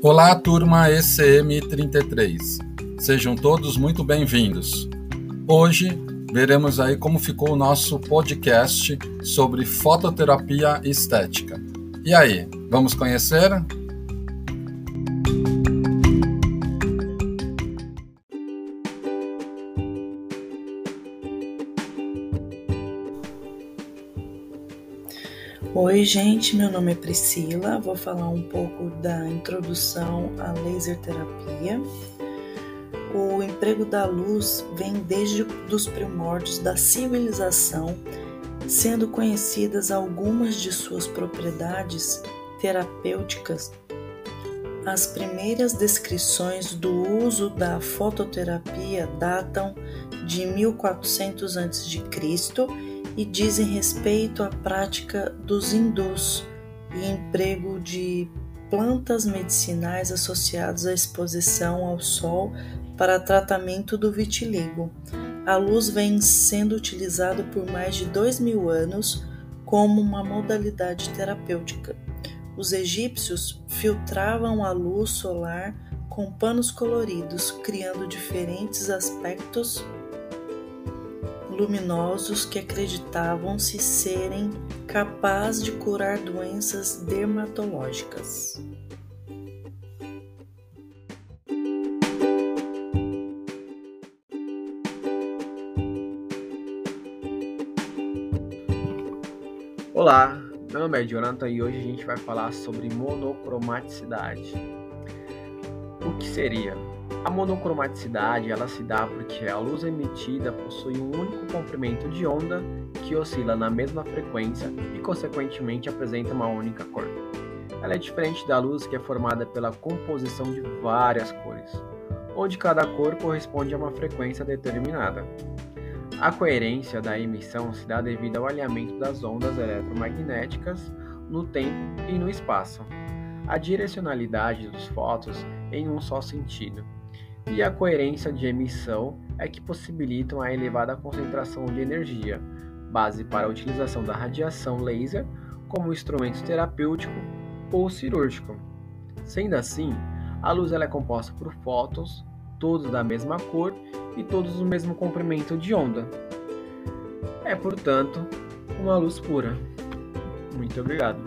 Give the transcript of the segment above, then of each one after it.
Olá, turma ECM33. Sejam todos muito bem-vindos. Hoje veremos aí como ficou o nosso podcast sobre fototerapia estética. E aí, vamos conhecer? Oi, gente, meu nome é Priscila. Vou falar um pouco da introdução à laser terapia. O emprego da luz vem desde os primórdios da civilização, sendo conhecidas algumas de suas propriedades terapêuticas. As primeiras descrições do uso da fototerapia datam de 1400 a.C e dizem respeito à prática dos hindus e emprego de plantas medicinais associadas à exposição ao sol para tratamento do vitiligo. A luz vem sendo utilizada por mais de dois mil anos como uma modalidade terapêutica. Os egípcios filtravam a luz solar com panos coloridos, criando diferentes aspectos luminosos que acreditavam-se serem capazes de curar doenças dermatológicas. Olá, meu nome é Jonathan e hoje a gente vai falar sobre monocromaticidade. O que seria? A monocromaticidade ela se dá porque a luz emitida possui um único comprimento de onda que oscila na mesma frequência e, consequentemente, apresenta uma única cor. Ela é diferente da luz que é formada pela composição de várias cores, onde cada cor corresponde a uma frequência determinada. A coerência da emissão se dá devido ao alinhamento das ondas eletromagnéticas no tempo e no espaço, a direcionalidade dos fótons em um só sentido e a coerência de emissão é que possibilitam a elevada concentração de energia, base para a utilização da radiação laser como instrumento terapêutico ou cirúrgico. Sendo assim, a luz é composta por fótons, todos da mesma cor e todos do mesmo comprimento de onda. É, portanto, uma luz pura. Muito obrigado.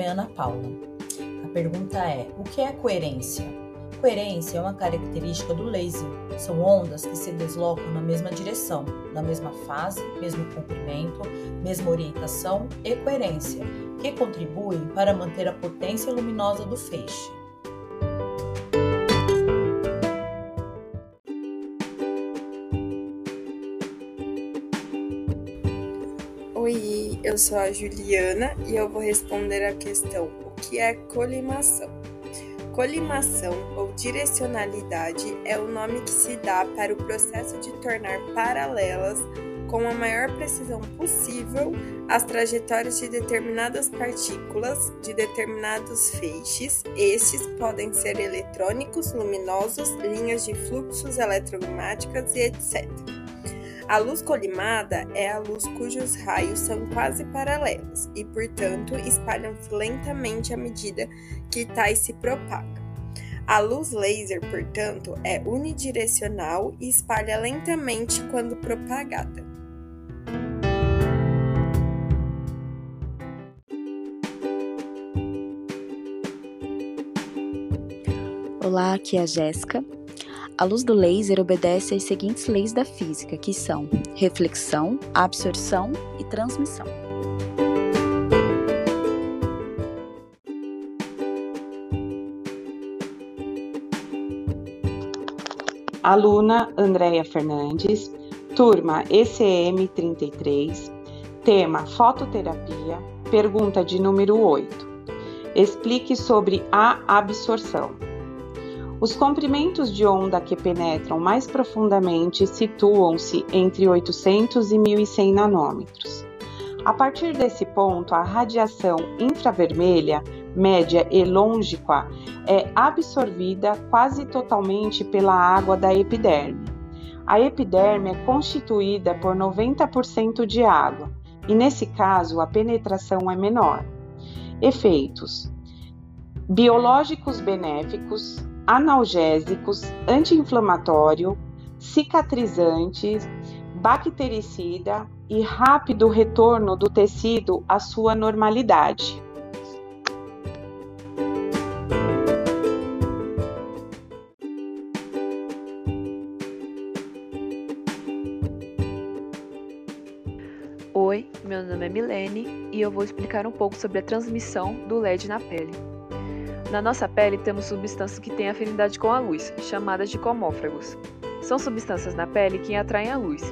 Nome é Ana Paula. A pergunta é: o que é coerência? Coerência é uma característica do laser. São ondas que se deslocam na mesma direção, na mesma fase, mesmo comprimento, mesma orientação e coerência, que contribuem para manter a potência luminosa do feixe. Sou a Juliana e eu vou responder a questão: o que é colimação? Colimação ou direcionalidade é o nome que se dá para o processo de tornar paralelas com a maior precisão possível as trajetórias de determinadas partículas de determinados feixes. Estes podem ser eletrônicos, luminosos, linhas de fluxos eletromagnéticas e etc. A luz colimada é a luz cujos raios são quase paralelos e, portanto, espalham-se lentamente à medida que tais se propagam. A luz laser, portanto, é unidirecional e espalha lentamente quando propagada. Olá, aqui é a Jéssica a luz do laser obedece às seguintes leis da física, que são reflexão, absorção e transmissão. Aluna Andréia Fernandes, turma ECM 33, tema fototerapia, pergunta de número 8. Explique sobre a absorção. Os comprimentos de onda que penetram mais profundamente situam-se entre 800 e 1100 nanômetros. A partir desse ponto, a radiação infravermelha, média e longínqua é absorvida quase totalmente pela água da epiderme. A epiderme é constituída por 90% de água e, nesse caso, a penetração é menor. Efeitos: biológicos benéficos, analgésicos, anti-inflamatório, cicatrizantes, bactericida e rápido retorno do tecido à sua normalidade. Oi, meu nome é Milene e eu vou explicar um pouco sobre a transmissão do LED na pele. Na nossa pele temos substâncias que têm afinidade com a luz, chamadas de comófragos. São substâncias na pele que atraem a luz,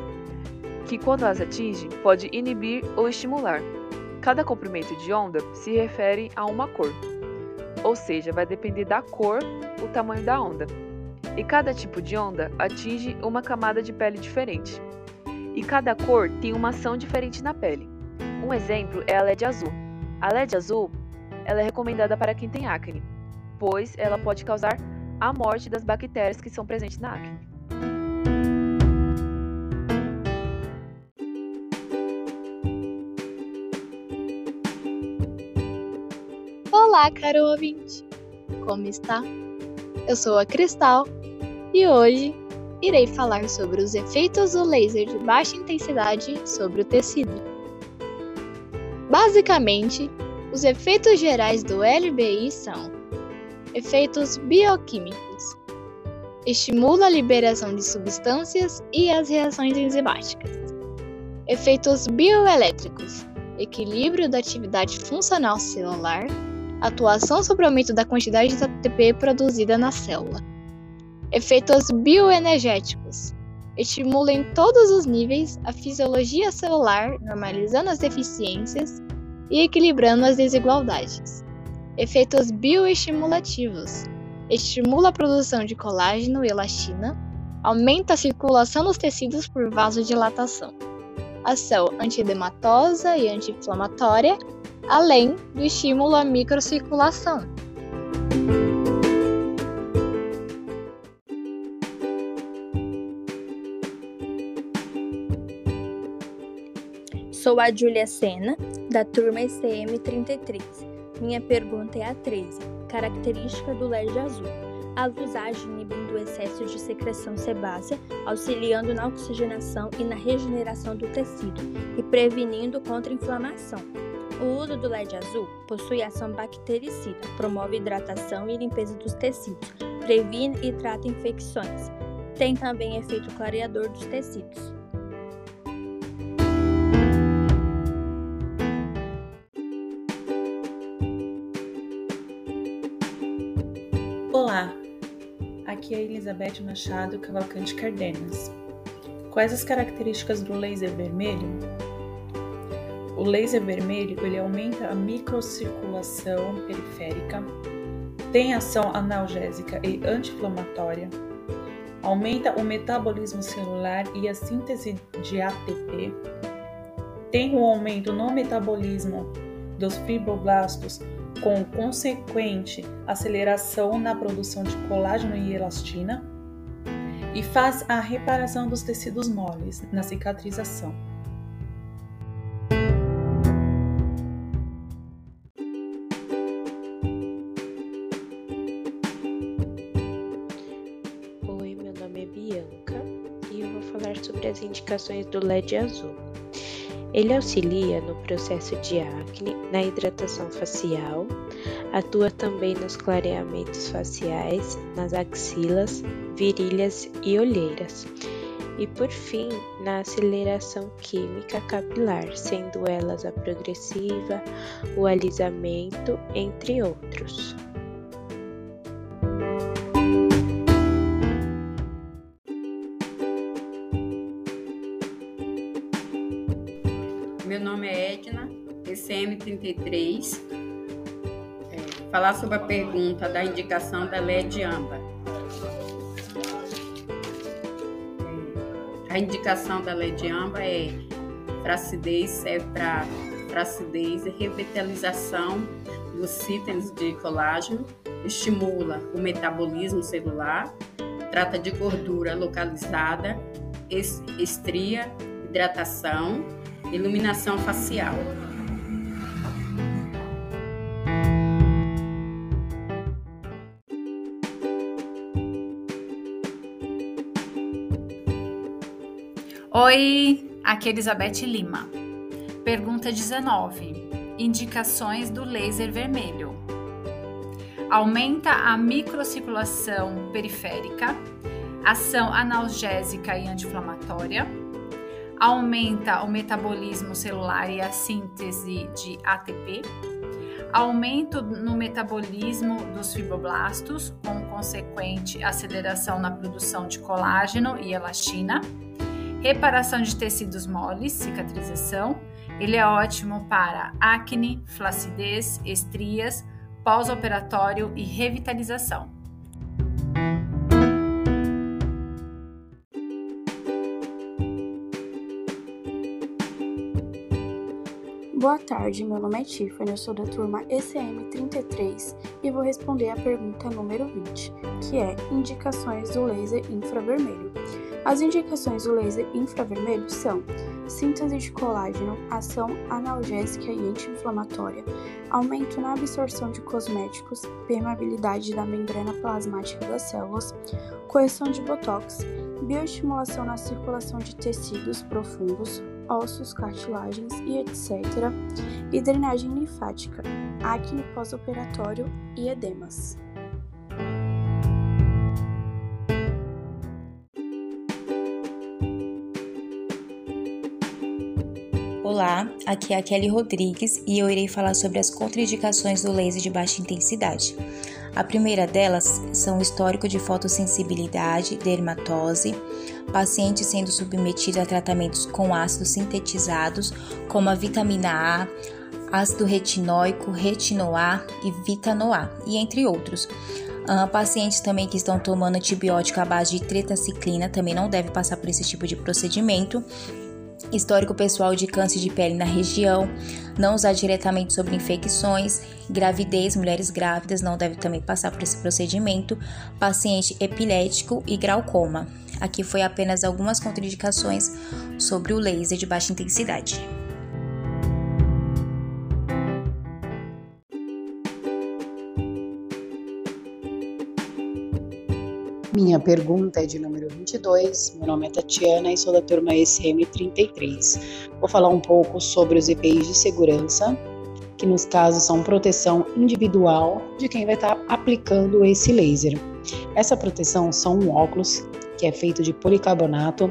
que quando as atinge pode inibir ou estimular. Cada comprimento de onda se refere a uma cor, ou seja, vai depender da cor o tamanho da onda. E cada tipo de onda atinge uma camada de pele diferente e cada cor tem uma ação diferente na pele. Um exemplo é a LED azul. A LED azul ela é recomendada para quem tem acne, pois ela pode causar a morte das bactérias que são presentes na acne. Olá, caro ouvinte! Como está? Eu sou a Cristal e hoje irei falar sobre os efeitos do laser de baixa intensidade sobre o tecido. Basicamente, os efeitos gerais do LBI são efeitos bioquímicos. Estimula a liberação de substâncias e as reações enzimáticas. Efeitos bioelétricos. Equilíbrio da atividade funcional celular. Atuação sobre o aumento da quantidade de ATP produzida na célula Efeitos bioenergéticos. Estimula em todos os níveis a fisiologia celular, normalizando as deficiências e equilibrando as desigualdades. Efeitos bioestimulativos. Estimula a produção de colágeno e elastina, aumenta a circulação dos tecidos por vasodilatação. Ação antiedematosa e anti-inflamatória, além do estímulo à microcirculação. Sou a Julia Sena, da turma ECM 33. Minha pergunta é a 13. Característica do LED azul. A luz age inibindo o excesso de secreção sebácea, auxiliando na oxigenação e na regeneração do tecido e prevenindo contra inflamação. O uso do LED azul possui ação bactericida, promove hidratação e limpeza dos tecidos, previne e trata infecções. Tem também efeito clareador dos tecidos. Aqui é Elizabeth Machado Cavalcante Cardenas. Quais as características do laser vermelho? O laser vermelho ele aumenta a microcirculação periférica, tem ação analgésica e anti-inflamatória, aumenta o metabolismo celular e a síntese de ATP, tem um aumento no metabolismo dos fibroblastos com consequente aceleração na produção de colágeno e elastina, e faz a reparação dos tecidos moles na cicatrização. Oi, meu nome é Bianca e eu vou falar sobre as indicações do LED azul. Ele auxilia no processo de acne, na hidratação facial, atua também nos clareamentos faciais, nas axilas, virilhas e olheiras. E por fim, na aceleração química capilar, sendo elas a progressiva, o alisamento, entre outros. ECM33. É, falar sobre a pergunta da indicação da LED âmbar. É, a indicação da LED âmbar é fracidez, serve para fracidez e revitalização dos sítems de colágeno, estimula o metabolismo celular, trata de gordura localizada estria, hidratação, iluminação facial. Oi, aqui é Elizabeth Lima. Pergunta 19. Indicações do laser vermelho. Aumenta a microcirculação periférica, ação analgésica e anti-inflamatória, aumenta o metabolismo celular e a síntese de ATP, aumento no metabolismo dos fibroblastos, com consequente aceleração na produção de colágeno e elastina reparação de tecidos moles, cicatrização. Ele é ótimo para acne, flacidez, estrias, pós-operatório e revitalização. Boa tarde, meu nome é Tiffany, eu sou da turma ECM 33 e vou responder a pergunta número 20, que é indicações do laser infravermelho. As indicações do laser infravermelho são síntese de colágeno, ação analgésica e anti-inflamatória, aumento na absorção de cosméticos, permeabilidade da membrana plasmática das células, correção de botox, bioestimulação na circulação de tecidos profundos, ossos, cartilagens e etc., e drenagem linfática, acne pós-operatório e edemas. Olá, aqui é a Kelly Rodrigues e eu irei falar sobre as contraindicações do laser de baixa intensidade. A primeira delas são o histórico de fotossensibilidade, dermatose, paciente sendo submetido a tratamentos com ácidos sintetizados, como a vitamina A, ácido retinóico, retinoá e vitanoá, e entre outros. Uh, pacientes também que estão tomando antibiótico à base de tretaciclina também não devem passar por esse tipo de procedimento histórico pessoal de câncer de pele na região, não usar diretamente sobre infecções, gravidez, mulheres grávidas não devem também passar por esse procedimento, paciente epilético e glaucoma. Aqui foi apenas algumas contraindicações sobre o laser de baixa intensidade. Minha pergunta é de número 22. Meu nome é Tatiana e sou da turma ECM 33. Vou falar um pouco sobre os EPIs de segurança, que nos casos são proteção individual de quem vai estar aplicando esse laser. Essa proteção são um óculos que é feito de policarbonato,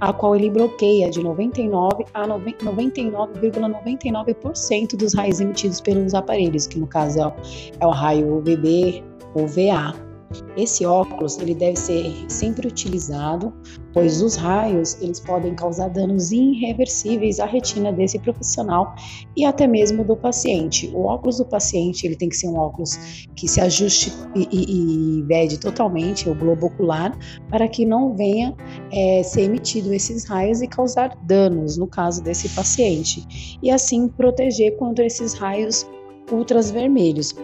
a qual ele bloqueia de 99 a 99,99% ,99 dos raios emitidos pelos aparelhos, que no caso é o raio UVB ou VA. Esse óculos ele deve ser sempre utilizado, pois os raios eles podem causar danos irreversíveis à retina desse profissional e até mesmo do paciente. O óculos do paciente ele tem que ser um óculos que se ajuste e, e, e vede totalmente o globo ocular para que não venha é, ser emitido esses raios e causar danos no caso desse paciente e assim proteger contra esses raios ultravermelhos.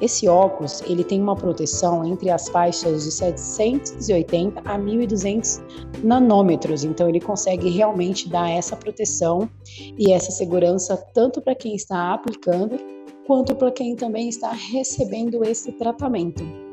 Esse óculos ele tem uma proteção entre as faixas de 780 a 1200 nanômetros, então ele consegue realmente dar essa proteção e essa segurança tanto para quem está aplicando quanto para quem também está recebendo esse tratamento.